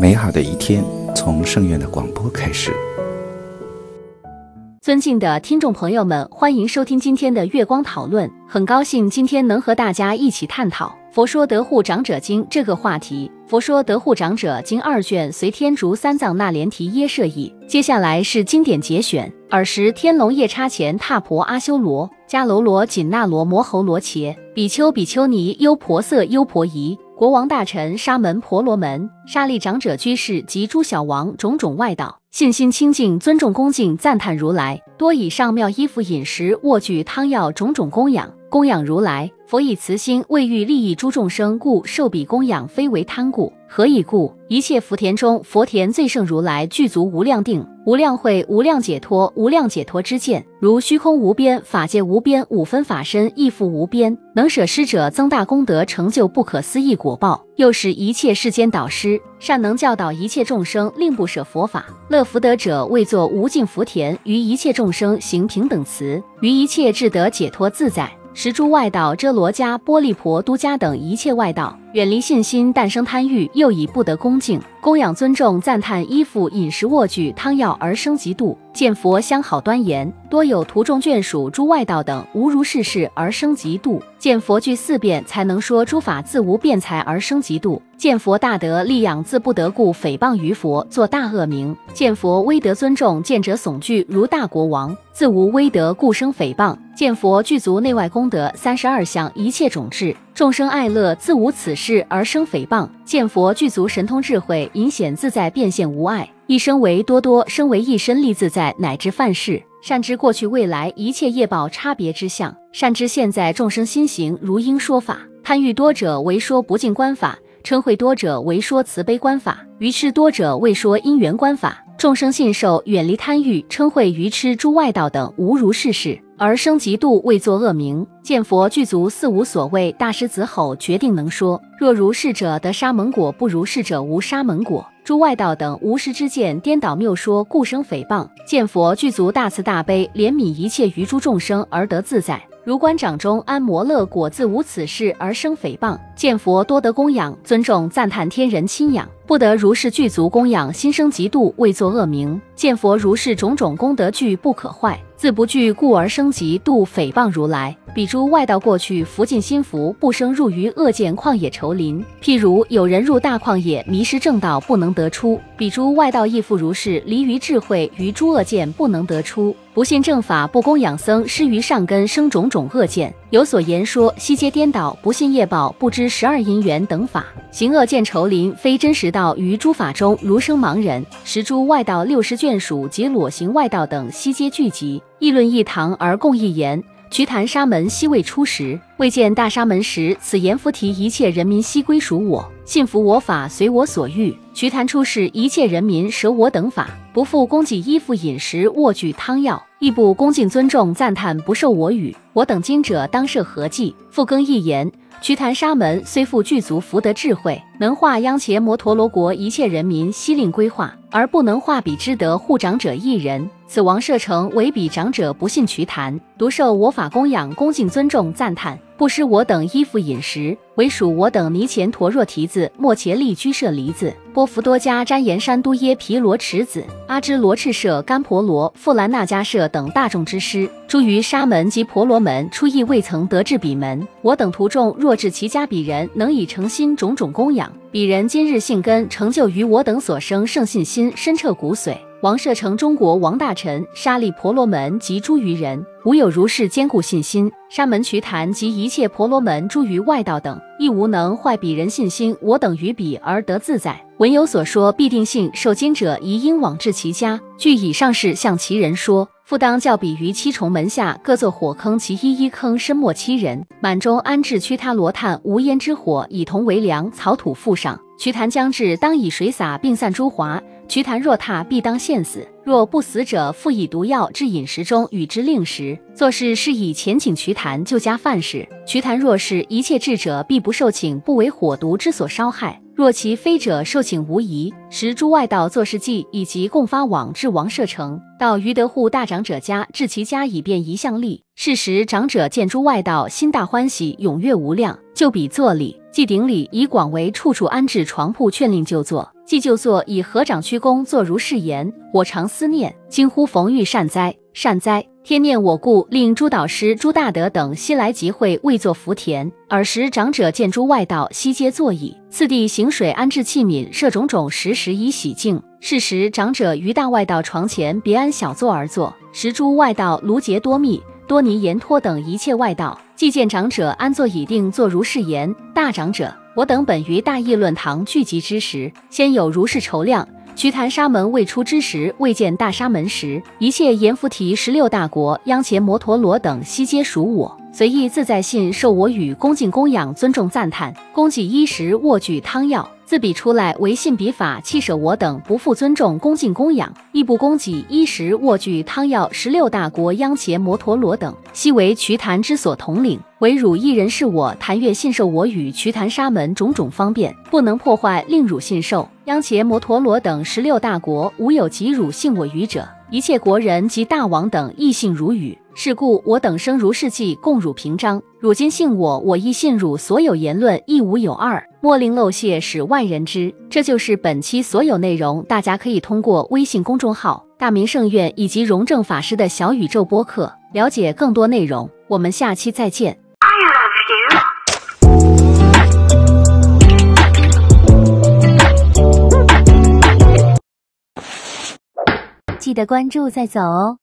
美好的一天从圣院的广播开始。尊敬的听众朋友们，欢迎收听今天的月光讨论。很高兴今天能和大家一起探讨《佛说得护长者经》这个话题。《佛说得护长者经》二卷随天竺三藏那连提耶舍译。接下来是经典节选。尔时天龙夜叉前踏婆阿修罗迦楼罗紧那罗摩吼罗伽比丘比丘尼优婆塞优婆夷。国王大臣沙门婆罗门、沙利长者居士及诸小王种种外道，信心清净，尊重恭敬，赞叹如来，多以上妙衣服、饮食、卧具、汤药种种供养，供养如来。佛以慈心，为欲利益诸众生，故受彼供养，非为贪故。何以故？一切福田中，佛田最胜如来具足无量定、无量慧、无量解脱、无量解脱之见，如虚空无边，法界无边，五分法身亦复无边，能舍施者增大功德，成就不可思议果报，又是一切世间导师，善能教导一切众生，令不舍佛法，乐福德者，为作无尽福田，于一切众生行平等慈，于一切智得解脱自在。十诸外道遮罗家、波利婆、都迦等一切外道，远离信心，诞生贪欲，又以不得恭敬、供养、尊重、赞叹衣服、饮食、卧具、汤药而生嫉妒；见佛相好端严，多有徒众眷属诸外道等无如世事而生嫉妒；见佛具四辩才能说诸法自无辩才而生嫉妒；见佛大德力养自不得故诽谤于佛，作大恶名；见佛威德尊重，见者悚惧如大国王，自无威德故生诽谤；见佛具足内外功德三十二相一切种智。众生爱乐，自无此事而生诽谤；见佛具足神通智慧，隐显自在，变现无碍，一生为多多，生为一身力自在，乃至范事，善知过去未来一切业报差别之相，善知现在众生心行如应说法。贪欲多者为说不净观法，嗔恚多者为说慈悲观法，愚痴多者为说因缘观法。众生信受，远离贪欲、嗔恚、愚痴诸外道等无如是事。而生嫉妒，未作恶名。见佛具足似无所谓，大师子吼，决定能说。若如是者得沙门果，不如是者无沙门果。诸外道等无师之见，颠倒谬说，故生诽谤。见佛具足大慈大悲，怜悯一切于诸众生而得自在。如观掌中安摩勒果，自无此事而生诽谤。见佛多得供养、尊重、赞叹天人亲仰，不得如是具足供养，心生嫉妒，为作恶名。见佛如是种种功德具不可坏。自不惧故而生嫉妒诽谤如来，彼诸外道过去福尽心福，不生入于恶见旷野愁林。譬如有人入大旷野，迷失正道，不能得出，彼诸外道亦复如是，离于智慧，于诸恶见不能得出，不信正法，不供养僧，失于上根，生种种恶见，有所言说，悉皆颠倒，不信业报，不知十二因缘等法，行恶见愁林，非真实道，于诸法中如生盲人。十诸外道六十眷属及裸行外道等，悉皆聚集。议论一堂而共一言。瞿昙沙门昔未出时，未见大沙门时，此言佛提一切人民悉归属我，信服我法，随我所欲。瞿昙出世，一切人民舍我等法，不复供给衣服、饮食、卧具、汤药，亦不恭敬尊重、赞叹，不受我语。我等今者当设何计？复更一言。瞿昙沙门虽复具足福德智慧，能化央伽摩陀罗国一切人民悉令归化，而不能化彼之德护长者一人。此王舍城为彼长者不信瞿昙，独受我法供养，恭敬尊重赞叹，不施我等衣服饮食，唯属我等尼前陀若提子、莫伽利居舍离子、波弗多迦旃延山都耶毗罗池子、阿支罗赤舍甘婆罗、富兰那迦舍等大众之师。诸于沙门及婆罗门，初亦未曾得至彼门。我等徒众若至其家，彼人能以诚心种种供养，彼人今日信根成就于我等所生圣信心，深彻骨髓。王舍城中国王大臣沙利婆罗门及诸余人，无有如是坚固信心。沙门瞿昙及一切婆罗门诸于外道等，亦无能坏彼人信心。我等于彼而得自在。文有所说，必定信。受经者宜应往至其家，据以上事向其人说。复当教彼于七重门下各作火坑，其一一坑深没七人，满中安置屈他罗炭无烟之火，以铜为梁，草土覆上。瞿昙将至，当以水洒，并散诸华。瞿昙若踏，必当现死。若不死者，复以毒药至饮食中，与之令食。做事是以前请瞿昙就加饭食。瞿昙若是，一切智者必不受请，不为火毒之所烧害。若其非者，受请无疑。时诸外道作事记，以及共发往至王舍城，到于德户大长者家，至其家以便一向立。是时长者见诸外道，心大欢喜，踊跃无量，就彼作礼。既顶礼，以广为处处安置床铺，劝令就坐。既就坐，以合掌屈躬，坐如是言：我常思念，惊呼逢遇善哉，善哉！天念我故，令诸导师、诸大德等悉来集会，为作福田。尔时长者见诸外道悉皆坐矣。次第行水安置器皿，设种种食食以洗净。是时长者于大外道床前别安小座而坐。时诸外道卢结多密、多尼延托等一切外道，既见长者安坐已定，坐如是言：大长者，我等本于大议论堂聚集之时，先有如是筹量。瞿昙沙门未出之时，未见大沙门时，一切阎浮提十六大国、央前摩陀罗等悉皆属我，随意自在信受我与恭敬供养、尊重赞叹，供给衣食、卧具、汤药。自彼出来，唯信彼法，弃舍我等，不复尊重、恭敬供养，亦不供给衣食、卧具、汤药。十六大国、央伽摩陀罗等，悉为瞿昙之所统领。唯汝一人是我，谭月信受我与瞿昙沙门种种方便，不能破坏，令汝信受。央伽摩陀罗等十六大国，无有及汝信我语者。一切国人及大王等亦信如语。是故我等生如是记，供汝平章。汝今信我，我亦信汝。所有言论亦无有二，莫令漏泄，使万人知。这就是本期所有内容。大家可以通过微信公众号“大明圣院”以及荣正法师的小宇宙播客了解更多内容。我们下期再见。记得关注再走哦。